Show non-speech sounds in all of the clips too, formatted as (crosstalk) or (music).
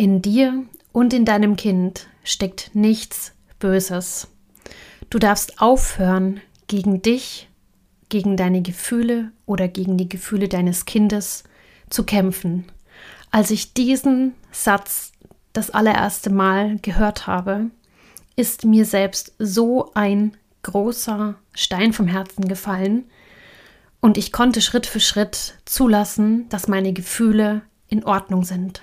In dir und in deinem Kind steckt nichts Böses. Du darfst aufhören, gegen dich, gegen deine Gefühle oder gegen die Gefühle deines Kindes zu kämpfen. Als ich diesen Satz das allererste Mal gehört habe, ist mir selbst so ein großer Stein vom Herzen gefallen und ich konnte Schritt für Schritt zulassen, dass meine Gefühle in Ordnung sind.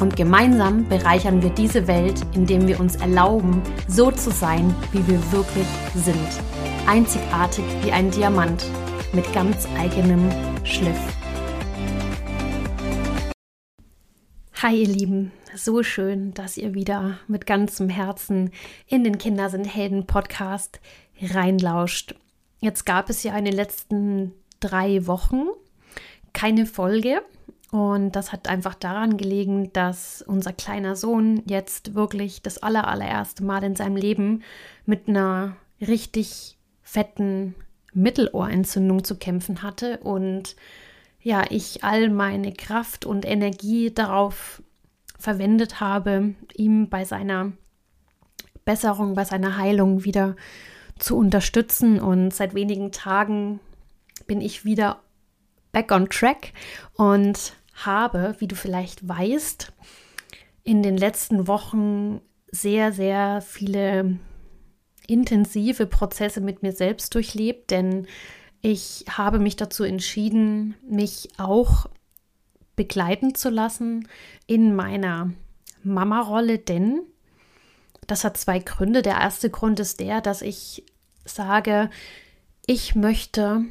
Und gemeinsam bereichern wir diese Welt, indem wir uns erlauben, so zu sein, wie wir wirklich sind. Einzigartig wie ein Diamant mit ganz eigenem Schliff. Hi ihr Lieben, so schön, dass ihr wieder mit ganzem Herzen in den Kinder sind Helden Podcast reinlauscht. Jetzt gab es ja in den letzten drei Wochen keine Folge und das hat einfach daran gelegen, dass unser kleiner Sohn jetzt wirklich das aller, allererste Mal in seinem Leben mit einer richtig fetten Mittelohrentzündung zu kämpfen hatte und ja, ich all meine Kraft und Energie darauf verwendet habe, ihm bei seiner Besserung, bei seiner Heilung wieder zu unterstützen. Und seit wenigen Tagen bin ich wieder back on track und habe, wie du vielleicht weißt, in den letzten Wochen sehr, sehr viele intensive Prozesse mit mir selbst durchlebt, denn ich habe mich dazu entschieden, mich auch begleiten zu lassen in meiner Mama-Rolle, denn das hat zwei Gründe. Der erste Grund ist der, dass ich sage, ich möchte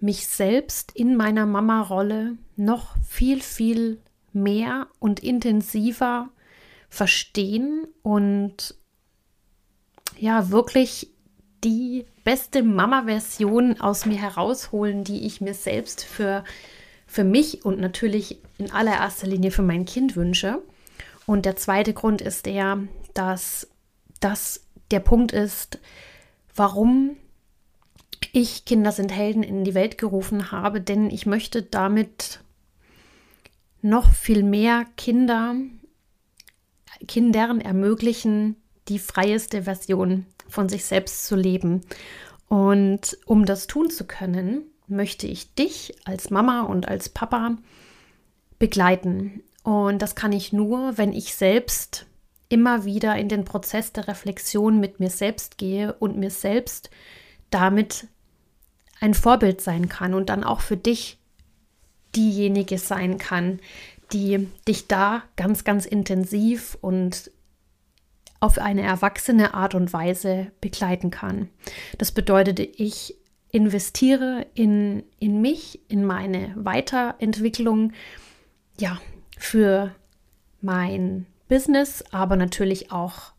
mich selbst in meiner Mama-Rolle noch viel, viel mehr und intensiver verstehen und ja, wirklich die beste Mama-Version aus mir herausholen, die ich mir selbst für, für mich und natürlich in allererster Linie für mein Kind wünsche. Und der zweite Grund ist der, dass das der Punkt ist, warum ich Kinder sind Helden in die Welt gerufen habe, denn ich möchte damit noch viel mehr Kinder, Kindern ermöglichen, die freieste Version von sich selbst zu leben. Und um das tun zu können, möchte ich dich als Mama und als Papa begleiten. Und das kann ich nur, wenn ich selbst immer wieder in den Prozess der Reflexion mit mir selbst gehe und mir selbst damit ein Vorbild sein kann und dann auch für dich diejenige sein kann, die dich da ganz, ganz intensiv und auf eine erwachsene Art und Weise begleiten kann. Das bedeutet, ich investiere in, in mich, in meine Weiterentwicklung, ja, für mein Business, aber natürlich auch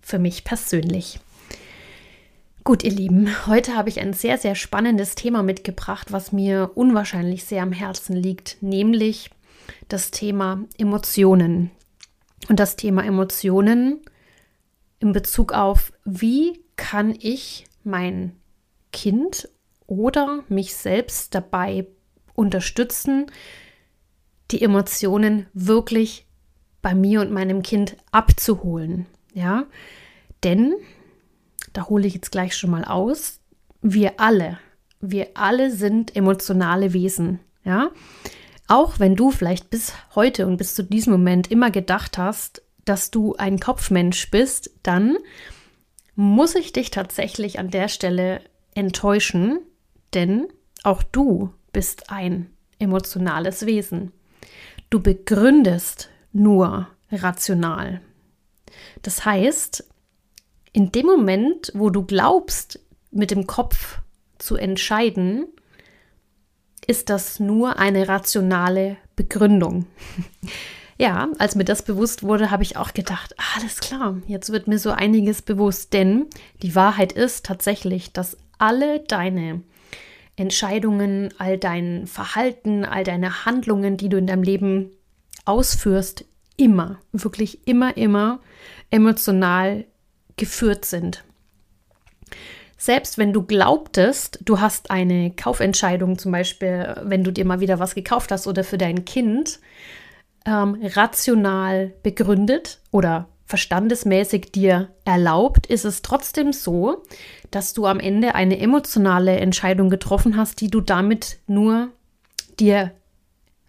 für mich persönlich. Gut, ihr Lieben, heute habe ich ein sehr, sehr spannendes Thema mitgebracht, was mir unwahrscheinlich sehr am Herzen liegt, nämlich das Thema Emotionen. Und das Thema Emotionen in Bezug auf, wie kann ich mein Kind oder mich selbst dabei unterstützen, die Emotionen wirklich bei mir und meinem Kind abzuholen. Ja, denn, da hole ich jetzt gleich schon mal aus, wir alle, wir alle sind emotionale Wesen. Ja, auch wenn du vielleicht bis heute und bis zu diesem Moment immer gedacht hast, dass du ein Kopfmensch bist, dann muss ich dich tatsächlich an der Stelle enttäuschen, denn auch du bist ein emotionales Wesen. Du begründest nur rational. Das heißt, in dem Moment, wo du glaubst, mit dem Kopf zu entscheiden, ist das nur eine rationale Begründung. (laughs) ja, als mir das bewusst wurde, habe ich auch gedacht, alles klar, jetzt wird mir so einiges bewusst, denn die Wahrheit ist tatsächlich, dass alle deine Entscheidungen, all dein Verhalten, all deine Handlungen, die du in deinem Leben ausführst, immer, wirklich immer, immer emotional geführt sind. Selbst wenn du glaubtest, du hast eine Kaufentscheidung, zum Beispiel, wenn du dir mal wieder was gekauft hast oder für dein Kind, ähm, rational begründet oder verstandesmäßig dir erlaubt, ist es trotzdem so, dass du am Ende eine emotionale Entscheidung getroffen hast, die du damit nur dir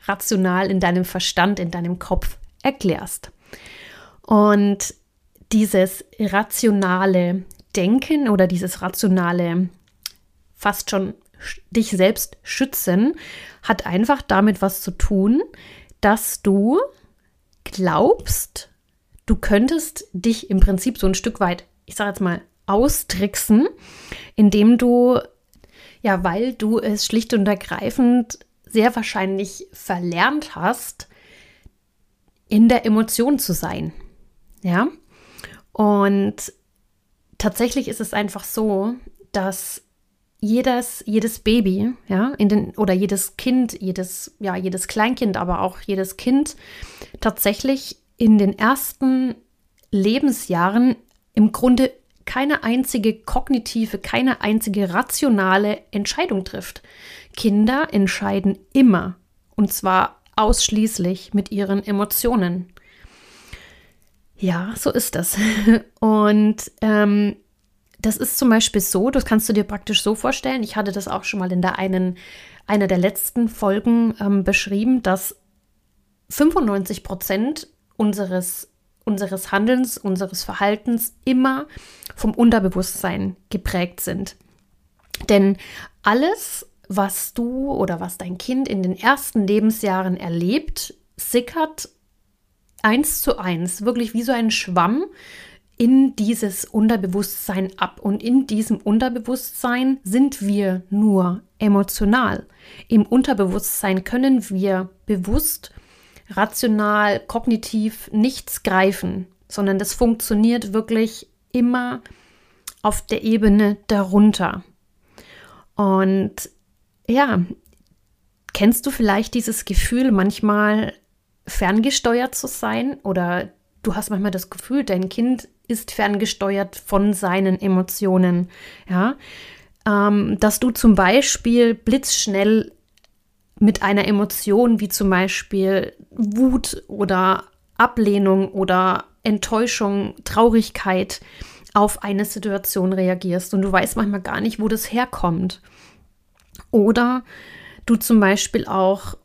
rational in deinem Verstand, in deinem Kopf erklärst. Und dieses rationale Denken oder dieses rationale fast schon dich selbst schützen hat einfach damit was zu tun, dass du glaubst, du könntest dich im Prinzip so ein Stück weit, ich sage jetzt mal, austricksen, indem du, ja, weil du es schlicht und ergreifend sehr wahrscheinlich verlernt hast, in der Emotion zu sein. Ja. Und tatsächlich ist es einfach so, dass jedes, jedes Baby, ja, in den, oder jedes Kind, jedes, ja, jedes Kleinkind, aber auch jedes Kind tatsächlich in den ersten Lebensjahren im Grunde keine einzige kognitive, keine einzige rationale Entscheidung trifft. Kinder entscheiden immer, und zwar ausschließlich mit ihren Emotionen. Ja, so ist das. (laughs) Und ähm, das ist zum Beispiel so, das kannst du dir praktisch so vorstellen. Ich hatte das auch schon mal in der einen, einer der letzten Folgen ähm, beschrieben, dass 95 Prozent unseres, unseres Handelns, unseres Verhaltens immer vom Unterbewusstsein geprägt sind. Denn alles, was du oder was dein Kind in den ersten Lebensjahren erlebt, sickert eins zu eins, wirklich wie so ein Schwamm in dieses Unterbewusstsein ab. Und in diesem Unterbewusstsein sind wir nur emotional. Im Unterbewusstsein können wir bewusst, rational, kognitiv nichts greifen, sondern das funktioniert wirklich immer auf der Ebene darunter. Und ja, kennst du vielleicht dieses Gefühl, manchmal ferngesteuert zu sein? Oder du hast manchmal das Gefühl, dein Kind ist ferngesteuert von seinen Emotionen, ja, ähm, dass du zum Beispiel blitzschnell mit einer Emotion wie zum Beispiel Wut oder Ablehnung oder Enttäuschung, Traurigkeit auf eine Situation reagierst. Und du weißt manchmal gar nicht, wo das herkommt. Oder du zum Beispiel auch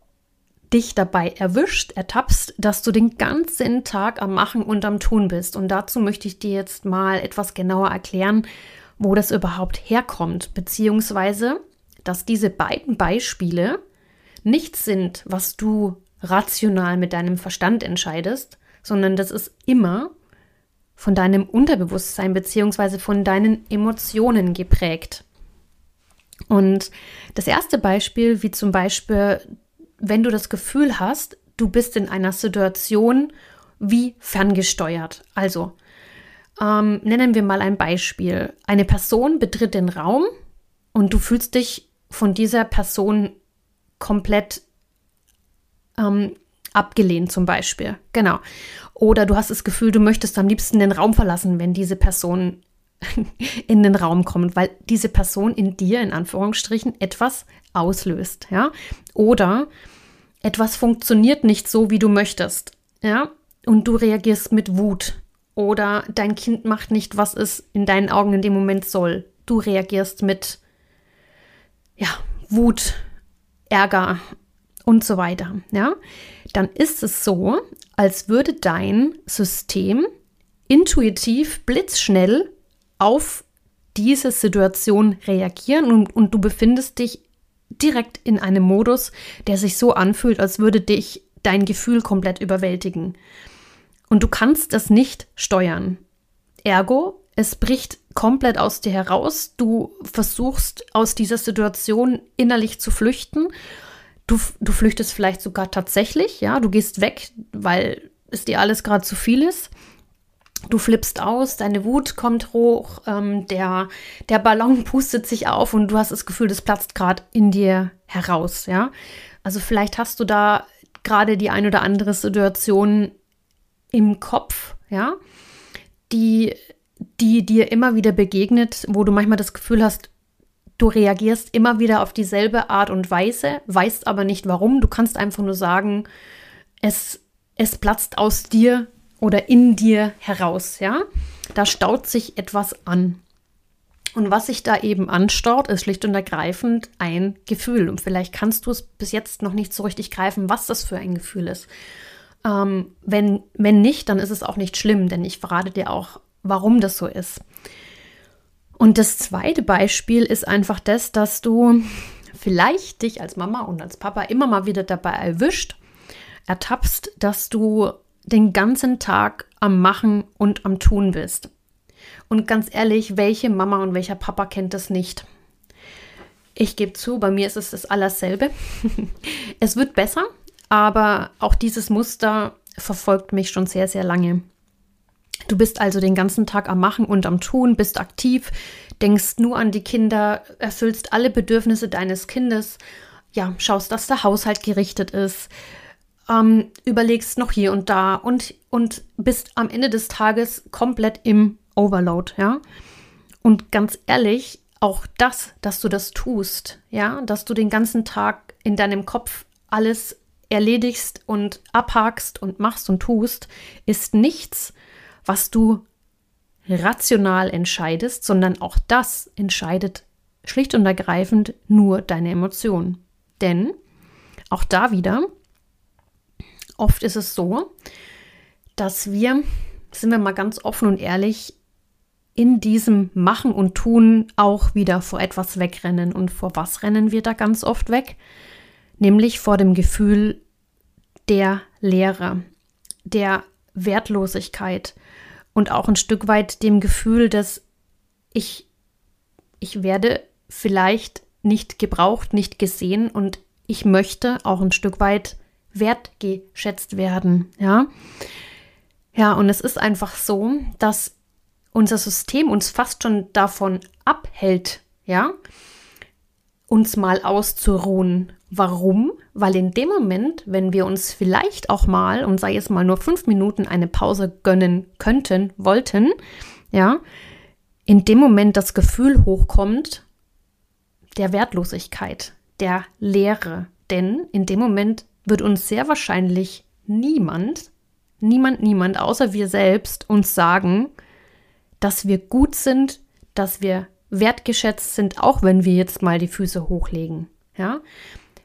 dich dabei erwischt, ertappst, dass du den ganzen Tag am Machen und am Tun bist. Und dazu möchte ich dir jetzt mal etwas genauer erklären, wo das überhaupt herkommt, beziehungsweise, dass diese beiden Beispiele nichts sind, was du rational mit deinem Verstand entscheidest, sondern das ist immer von deinem Unterbewusstsein beziehungsweise von deinen Emotionen geprägt. Und das erste Beispiel, wie zum Beispiel wenn du das Gefühl hast, du bist in einer Situation wie ferngesteuert. Also, ähm, nennen wir mal ein Beispiel. Eine Person betritt den Raum und du fühlst dich von dieser Person komplett ähm, abgelehnt zum Beispiel. Genau. Oder du hast das Gefühl, du möchtest am liebsten den Raum verlassen, wenn diese Person (laughs) in den Raum kommt, weil diese Person in dir in Anführungsstrichen etwas auslöst, ja? Oder etwas funktioniert nicht so, wie du möchtest, ja? Und du reagierst mit Wut oder dein Kind macht nicht, was es in deinen Augen in dem Moment soll. Du reagierst mit ja, Wut, Ärger und so weiter, ja? Dann ist es so, als würde dein System intuitiv blitzschnell auf diese Situation reagieren und, und du befindest dich direkt in einem Modus, der sich so anfühlt, als würde dich dein Gefühl komplett überwältigen. Und du kannst das nicht steuern. Ergo, es bricht komplett aus dir heraus. Du versuchst aus dieser Situation innerlich zu flüchten. Du, du flüchtest vielleicht sogar tatsächlich, ja, du gehst weg, weil es dir alles gerade zu viel ist. Du flippst aus, deine Wut kommt hoch, ähm, der, der Ballon pustet sich auf und du hast das Gefühl, das platzt gerade in dir heraus, ja. Also vielleicht hast du da gerade die ein oder andere Situation im Kopf, ja, die, die dir immer wieder begegnet, wo du manchmal das Gefühl hast, du reagierst immer wieder auf dieselbe Art und Weise, weißt aber nicht warum. Du kannst einfach nur sagen, es, es platzt aus dir oder in dir heraus, ja. Da staut sich etwas an. Und was sich da eben anstaut, ist schlicht und ergreifend ein Gefühl. Und vielleicht kannst du es bis jetzt noch nicht so richtig greifen, was das für ein Gefühl ist. Ähm, wenn, wenn nicht, dann ist es auch nicht schlimm, denn ich verrate dir auch, warum das so ist. Und das zweite Beispiel ist einfach das, dass du vielleicht dich als Mama und als Papa immer mal wieder dabei erwischt, ertappst, dass du den ganzen Tag am Machen und am Tun bist. Und ganz ehrlich, welche Mama und welcher Papa kennt das nicht? Ich gebe zu, bei mir ist es das allerselbe. (laughs) es wird besser, aber auch dieses Muster verfolgt mich schon sehr, sehr lange. Du bist also den ganzen Tag am Machen und am Tun, bist aktiv, denkst nur an die Kinder, erfüllst alle Bedürfnisse deines Kindes, ja, schaust, dass der Haushalt gerichtet ist, ähm, überlegst noch hier und da und, und bist am Ende des Tages komplett im Overload, ja. Und ganz ehrlich, auch das, dass du das tust, ja, dass du den ganzen Tag in deinem Kopf alles erledigst und abhakst und machst und tust, ist nichts, was du rational entscheidest, sondern auch das entscheidet schlicht und ergreifend nur deine Emotion. Denn auch da wieder, oft ist es so, dass wir, sind wir mal ganz offen und ehrlich, in diesem Machen und Tun auch wieder vor etwas wegrennen. Und vor was rennen wir da ganz oft weg? Nämlich vor dem Gefühl der Leere, der Wertlosigkeit und auch ein Stück weit dem Gefühl, dass ich, ich werde vielleicht nicht gebraucht, nicht gesehen und ich möchte auch ein Stück weit wertgeschätzt werden, ja. Ja, und es ist einfach so, dass unser System uns fast schon davon abhält, ja, uns mal auszuruhen. Warum? Weil in dem Moment, wenn wir uns vielleicht auch mal, und sei es mal nur fünf Minuten, eine Pause gönnen könnten, wollten, ja, in dem Moment das Gefühl hochkommt der Wertlosigkeit, der Leere. Denn in dem Moment wird uns sehr wahrscheinlich niemand, niemand, niemand außer wir selbst uns sagen, dass wir gut sind, dass wir wertgeschätzt sind, auch wenn wir jetzt mal die Füße hochlegen. Ja?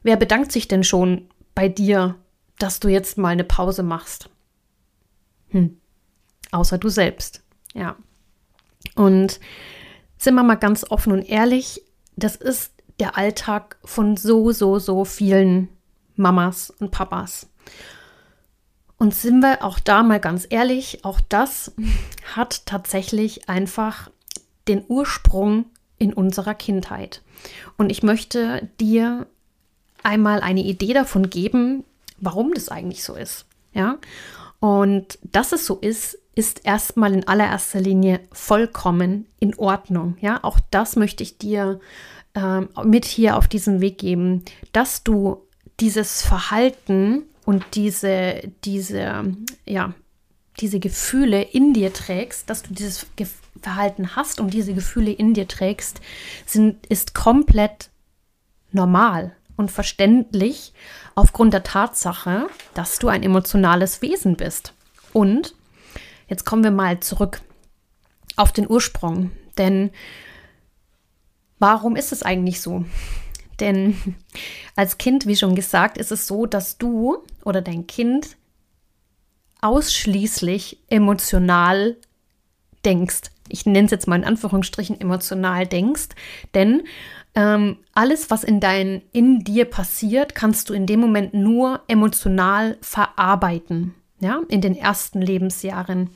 Wer bedankt sich denn schon bei dir, dass du jetzt mal eine Pause machst? Hm. Außer du selbst. Ja. Und sind wir mal ganz offen und ehrlich, das ist der Alltag von so, so, so vielen Mamas und Papas. Und sind wir auch da mal ganz ehrlich, auch das (laughs) hat tatsächlich einfach den Ursprung in unserer Kindheit. Und ich möchte dir einmal eine Idee davon geben, warum das eigentlich so ist. Ja? Und dass es so ist, ist erstmal in allererster Linie vollkommen in Ordnung. Ja, auch das möchte ich dir äh, mit hier auf diesen Weg geben, dass du dieses Verhalten und diese, diese, ja, diese Gefühle in dir trägst, dass du dieses Verhalten hast und diese Gefühle in dir trägst, sind, ist komplett normal und verständlich aufgrund der Tatsache, dass du ein emotionales Wesen bist. Und jetzt kommen wir mal zurück auf den Ursprung. Denn warum ist es eigentlich so? Denn als Kind, wie schon gesagt, ist es so, dass du oder dein Kind ausschließlich emotional denkst. Ich nenne es jetzt mal in Anführungsstrichen emotional denkst, denn ähm, alles, was in, dein, in dir passiert, kannst du in dem Moment nur emotional verarbeiten, ja, in den ersten Lebensjahren,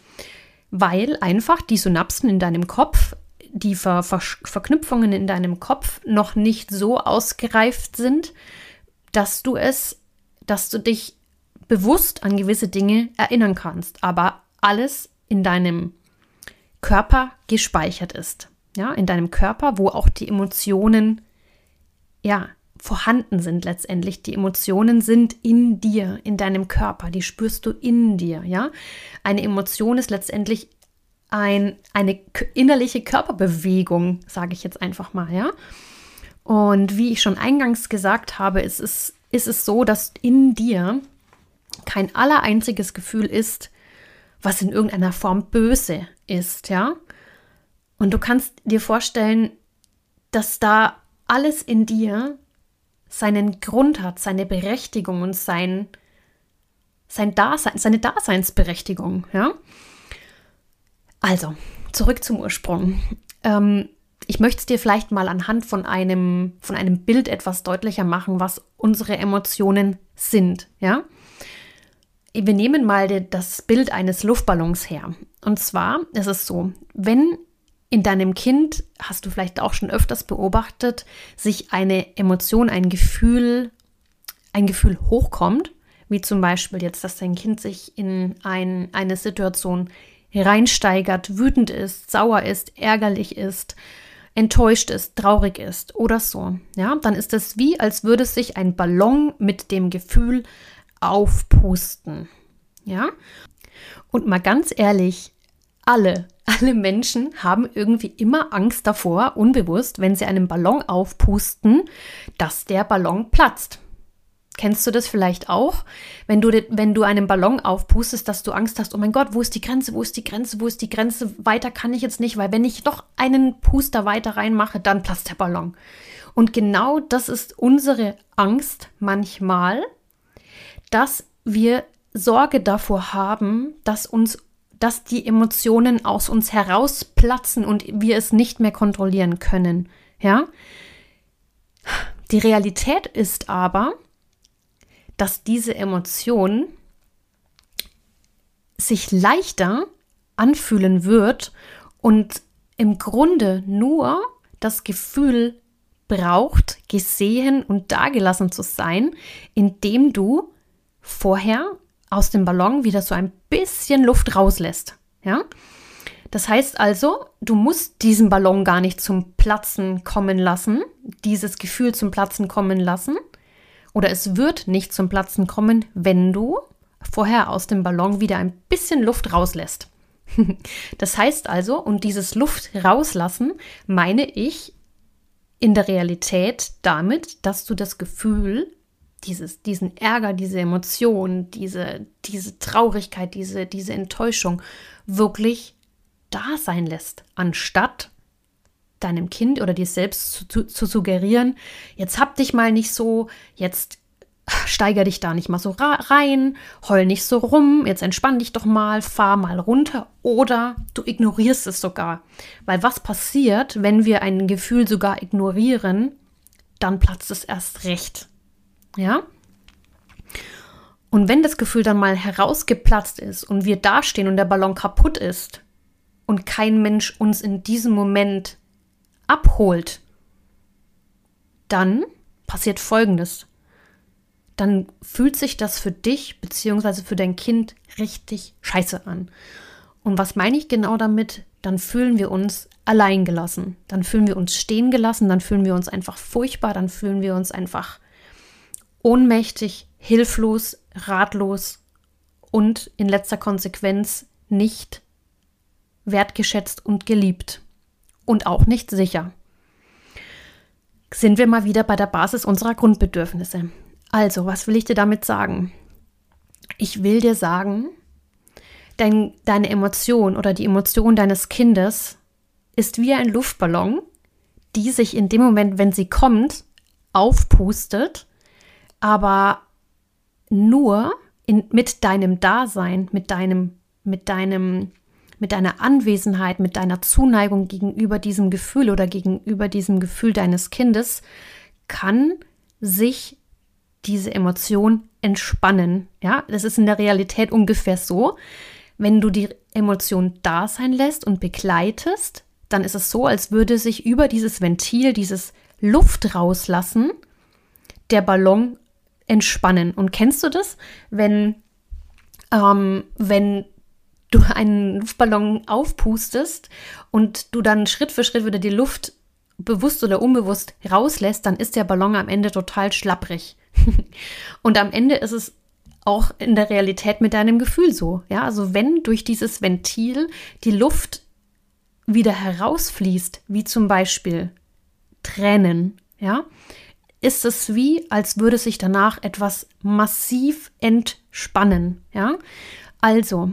weil einfach die Synapsen in deinem Kopf die Ver Ver Verknüpfungen in deinem Kopf noch nicht so ausgereift sind, dass du es, dass du dich bewusst an gewisse Dinge erinnern kannst, aber alles in deinem Körper gespeichert ist. Ja, in deinem Körper, wo auch die Emotionen ja vorhanden sind letztendlich. Die Emotionen sind in dir, in deinem Körper, die spürst du in dir, ja? Eine Emotion ist letztendlich ein, eine innerliche Körperbewegung, sage ich jetzt einfach mal, ja? Und wie ich schon eingangs gesagt habe, ist es, ist es so, dass in dir kein allereinziges Gefühl ist, was in irgendeiner Form böse ist, ja? Und du kannst dir vorstellen, dass da alles in dir seinen Grund hat, seine Berechtigung und sein, sein Dasein, seine Daseinsberechtigung, ja? Also, zurück zum Ursprung. Ähm, ich möchte es dir vielleicht mal anhand von einem, von einem Bild etwas deutlicher machen, was unsere Emotionen sind, ja? Wir nehmen mal das Bild eines Luftballons her. Und zwar ist es so, wenn in deinem Kind, hast du vielleicht auch schon öfters beobachtet, sich eine Emotion, ein Gefühl, ein Gefühl hochkommt, wie zum Beispiel jetzt, dass dein Kind sich in ein, eine Situation reinsteigert, wütend ist, sauer ist, ärgerlich ist, enttäuscht ist, traurig ist oder so, ja, dann ist es wie, als würde sich ein Ballon mit dem Gefühl aufpusten, ja. Und mal ganz ehrlich, alle, alle Menschen haben irgendwie immer Angst davor, unbewusst, wenn sie einen Ballon aufpusten, dass der Ballon platzt. Kennst du das vielleicht auch? Wenn du, wenn du einen Ballon aufpustest, dass du Angst hast, oh mein Gott, wo ist die Grenze, wo ist die Grenze, wo ist die Grenze, weiter kann ich jetzt nicht, weil wenn ich doch einen Puster weiter reinmache, dann platzt der Ballon. Und genau das ist unsere Angst manchmal, dass wir Sorge davor haben, dass uns dass die Emotionen aus uns herausplatzen und wir es nicht mehr kontrollieren können. Ja? Die Realität ist aber, dass diese Emotion sich leichter anfühlen wird und im Grunde nur das Gefühl braucht, gesehen und dagelassen zu sein, indem du vorher aus dem Ballon wieder so ein bisschen Luft rauslässt. Ja? Das heißt also, du musst diesen Ballon gar nicht zum Platzen kommen lassen, dieses Gefühl zum Platzen kommen lassen, oder es wird nicht zum Platzen kommen, wenn du vorher aus dem Ballon wieder ein bisschen Luft rauslässt. (laughs) Das heißt also, und dieses Luft rauslassen meine ich in der Realität damit, dass du das Gefühl, dieses, diesen Ärger, diese Emotion, diese, diese Traurigkeit, diese, diese Enttäuschung wirklich da sein lässt, anstatt deinem Kind oder dir selbst zu, zu, zu suggerieren, jetzt hab dich mal nicht so, jetzt steiger dich da nicht mal so rein, heul nicht so rum, jetzt entspann dich doch mal, fahr mal runter oder du ignorierst es sogar. Weil was passiert, wenn wir ein Gefühl sogar ignorieren, dann platzt es erst recht. Ja? Und wenn das Gefühl dann mal herausgeplatzt ist und wir dastehen und der Ballon kaputt ist und kein Mensch uns in diesem Moment abholt, dann passiert Folgendes. Dann fühlt sich das für dich bzw. für dein Kind richtig scheiße an. Und was meine ich genau damit? Dann fühlen wir uns allein gelassen. Dann fühlen wir uns stehen gelassen. Dann fühlen wir uns einfach furchtbar. Dann fühlen wir uns einfach ohnmächtig, hilflos, ratlos und in letzter Konsequenz nicht wertgeschätzt und geliebt und auch nicht sicher. Sind wir mal wieder bei der Basis unserer Grundbedürfnisse. Also, was will ich dir damit sagen? Ich will dir sagen, dein, deine Emotion oder die Emotion deines Kindes ist wie ein Luftballon, die sich in dem Moment, wenn sie kommt, aufpustet, aber nur in, mit deinem Dasein, mit deinem, mit deinem mit deiner Anwesenheit, mit deiner Zuneigung gegenüber diesem Gefühl oder gegenüber diesem Gefühl deines Kindes kann sich diese Emotion entspannen. Ja, das ist in der Realität ungefähr so. Wenn du die Emotion da sein lässt und begleitest, dann ist es so, als würde sich über dieses Ventil, dieses Luft rauslassen, der Ballon entspannen. Und kennst du das, wenn, ähm, wenn du einen Luftballon aufpustest und du dann Schritt für Schritt wieder die Luft bewusst oder unbewusst rauslässt, dann ist der Ballon am Ende total schlapprig. (laughs) und am Ende ist es auch in der Realität mit deinem Gefühl so. Ja, also wenn durch dieses Ventil die Luft wieder herausfließt, wie zum Beispiel Tränen, ja, ist es wie, als würde sich danach etwas massiv entspannen, ja. Also,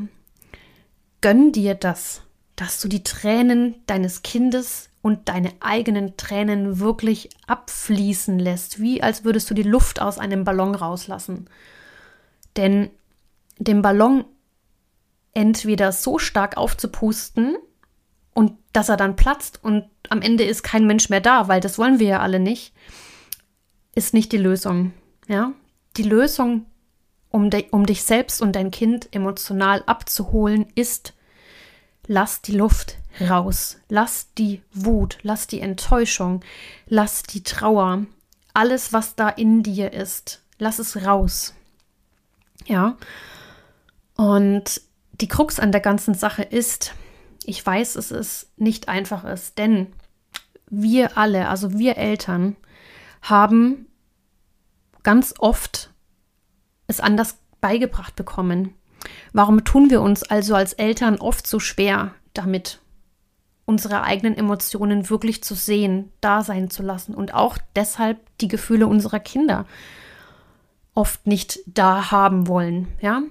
gönn dir das, dass du die Tränen deines Kindes und deine eigenen Tränen wirklich abfließen lässt, wie als würdest du die Luft aus einem Ballon rauslassen. Denn den Ballon entweder so stark aufzupusten und dass er dann platzt und am Ende ist kein Mensch mehr da, weil das wollen wir ja alle nicht, ist nicht die Lösung. Ja, die Lösung, um, de, um dich selbst und dein Kind emotional abzuholen, ist, lass die Luft raus, lass die Wut, lass die Enttäuschung, lass die Trauer, alles, was da in dir ist, lass es raus. Ja. Und die Krux an der ganzen Sache ist, ich weiß, es ist nicht einfach ist, denn wir alle, also wir Eltern, haben ganz oft es anders beigebracht bekommen. Warum tun wir uns also als Eltern oft so schwer damit, unsere eigenen Emotionen wirklich zu sehen, da sein zu lassen und auch deshalb die Gefühle unserer Kinder oft nicht da haben wollen. Ja,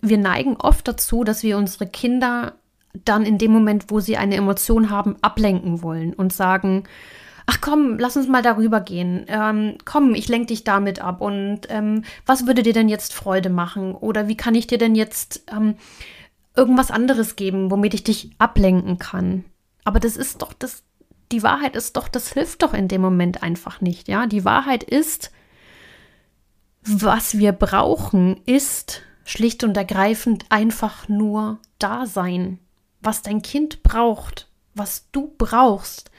wir neigen oft dazu, dass wir unsere Kinder dann in dem Moment, wo sie eine Emotion haben, ablenken wollen und sagen, ach komm, lass uns mal darüber gehen. Ähm, komm, ich lenke dich damit ab. Und ähm, was würde dir denn jetzt Freude machen? Oder wie kann ich dir denn jetzt ähm, irgendwas anderes geben, womit ich dich ablenken kann? Aber das ist doch das, die Wahrheit ist doch, das hilft doch in dem Moment einfach nicht. Ja, die Wahrheit ist, was wir brauchen, ist schlicht und ergreifend einfach nur Dasein. Was dein Kind braucht, was du brauchst,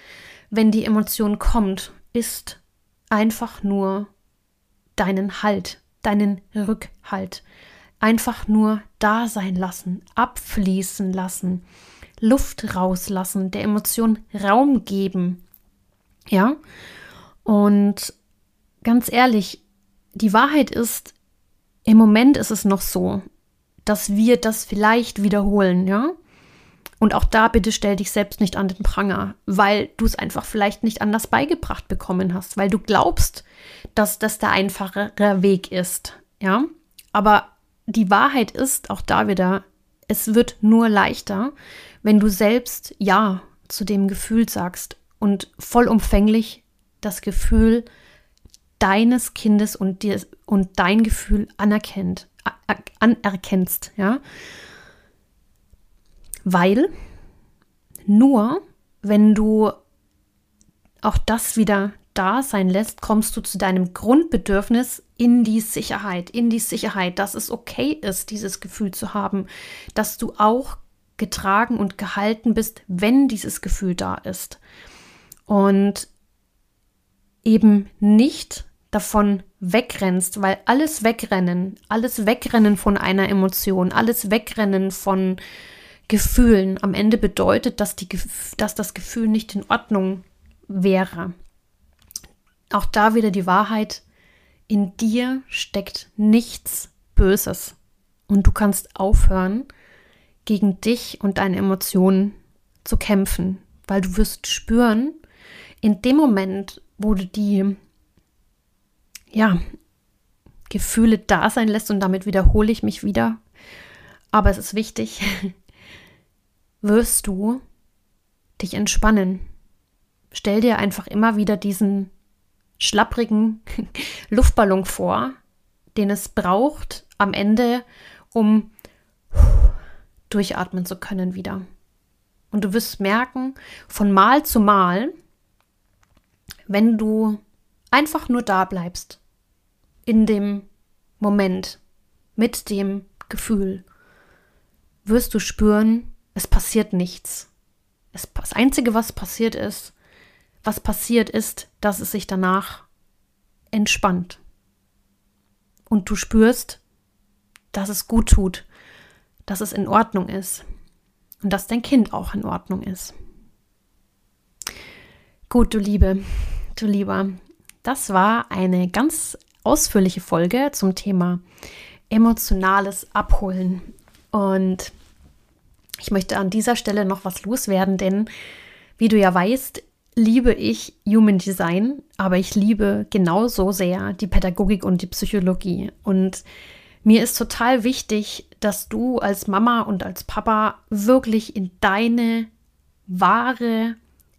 wenn die Emotion kommt, ist einfach nur deinen Halt, deinen Rückhalt. Einfach nur da sein lassen, abfließen lassen, Luft rauslassen, der Emotion Raum geben. Ja? Und ganz ehrlich, die Wahrheit ist, im Moment ist es noch so, dass wir das vielleicht wiederholen, ja? Und auch da bitte stell dich selbst nicht an den Pranger, weil du es einfach vielleicht nicht anders beigebracht bekommen hast, weil du glaubst, dass das der einfachere Weg ist, ja? Aber die Wahrheit ist auch da wieder, es wird nur leichter, wenn du selbst Ja zu dem Gefühl sagst und vollumfänglich das Gefühl deines Kindes und dir und dein Gefühl anerkennt, anerkennst, ja. Weil nur wenn du auch das wieder da sein lässt, kommst du zu deinem Grundbedürfnis in die Sicherheit, in die Sicherheit, dass es okay ist, dieses Gefühl zu haben, dass du auch getragen und gehalten bist, wenn dieses Gefühl da ist. Und eben nicht davon wegrennst, weil alles Wegrennen, alles Wegrennen von einer Emotion, alles Wegrennen von Gefühlen am Ende bedeutet, dass, die, dass das Gefühl nicht in Ordnung wäre. Auch da wieder die Wahrheit, in dir steckt nichts Böses und du kannst aufhören, gegen dich und deine Emotionen zu kämpfen, weil du wirst spüren, in dem Moment, wo du die ja, Gefühle da sein lässt und damit wiederhole ich mich wieder, aber es ist wichtig, (laughs) wirst du dich entspannen. Stell dir einfach immer wieder diesen schlapprigen (laughs) Luftballon vor, den es braucht am Ende, um durchatmen zu können wieder. Und du wirst merken, von Mal zu Mal, wenn du einfach nur da bleibst, in dem Moment, mit dem Gefühl, wirst du spüren, es passiert nichts. Es, das Einzige, was passiert ist, was passiert ist, dass es sich danach entspannt. und du spürst, dass es gut tut, dass es in Ordnung ist und dass dein Kind auch in Ordnung ist. Gut, du Liebe, du Lieber, das war eine ganz ausführliche Folge zum Thema emotionales Abholen. Und ich möchte an dieser Stelle noch was loswerden, denn wie du ja weißt, liebe ich Human Design, aber ich liebe genauso sehr die Pädagogik und die Psychologie. Und mir ist total wichtig, dass du als Mama und als Papa wirklich in deine wahre,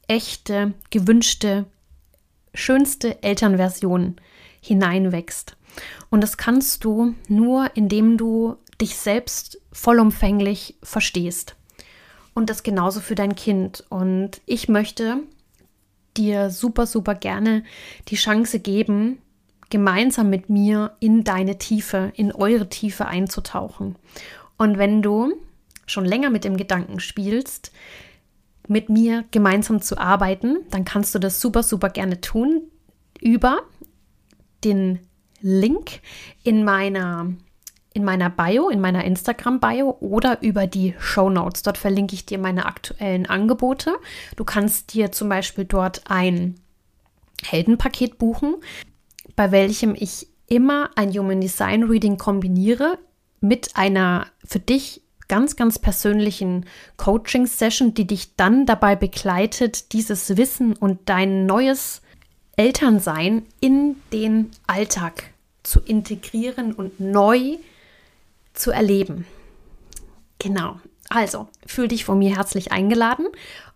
echte, gewünschte, schönste Elternversion hineinwächst. Und das kannst du nur, indem du dich selbst vollumfänglich verstehst. Und das genauso für dein Kind. Und ich möchte dir super, super gerne die Chance geben, gemeinsam mit mir in deine Tiefe, in eure Tiefe einzutauchen. Und wenn du schon länger mit dem Gedanken spielst, mit mir gemeinsam zu arbeiten, dann kannst du das super, super gerne tun über den Link in meiner in meiner Bio, in meiner Instagram-Bio oder über die Show Notes. Dort verlinke ich dir meine aktuellen Angebote. Du kannst dir zum Beispiel dort ein Heldenpaket buchen, bei welchem ich immer ein Human Design Reading kombiniere mit einer für dich ganz, ganz persönlichen Coaching-Session, die dich dann dabei begleitet, dieses Wissen und dein neues Elternsein in den Alltag zu integrieren und neu zu erleben. Genau. Also, fühl dich von mir herzlich eingeladen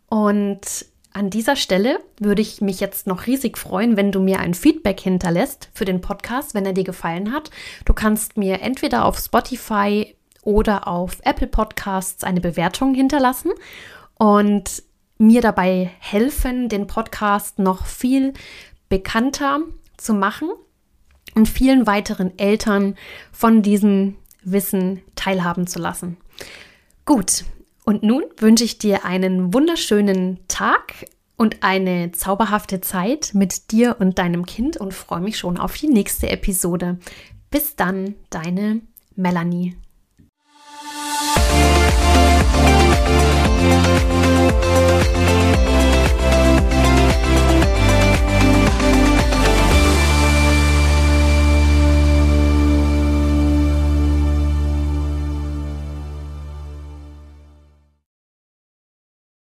und an dieser Stelle würde ich mich jetzt noch riesig freuen, wenn du mir ein Feedback hinterlässt für den Podcast, wenn er dir gefallen hat. Du kannst mir entweder auf Spotify oder auf Apple Podcasts eine Bewertung hinterlassen und mir dabei helfen, den Podcast noch viel bekannter zu machen und vielen weiteren Eltern von diesem Wissen teilhaben zu lassen. Gut, und nun wünsche ich dir einen wunderschönen Tag und eine zauberhafte Zeit mit dir und deinem Kind und freue mich schon auf die nächste Episode. Bis dann, deine Melanie.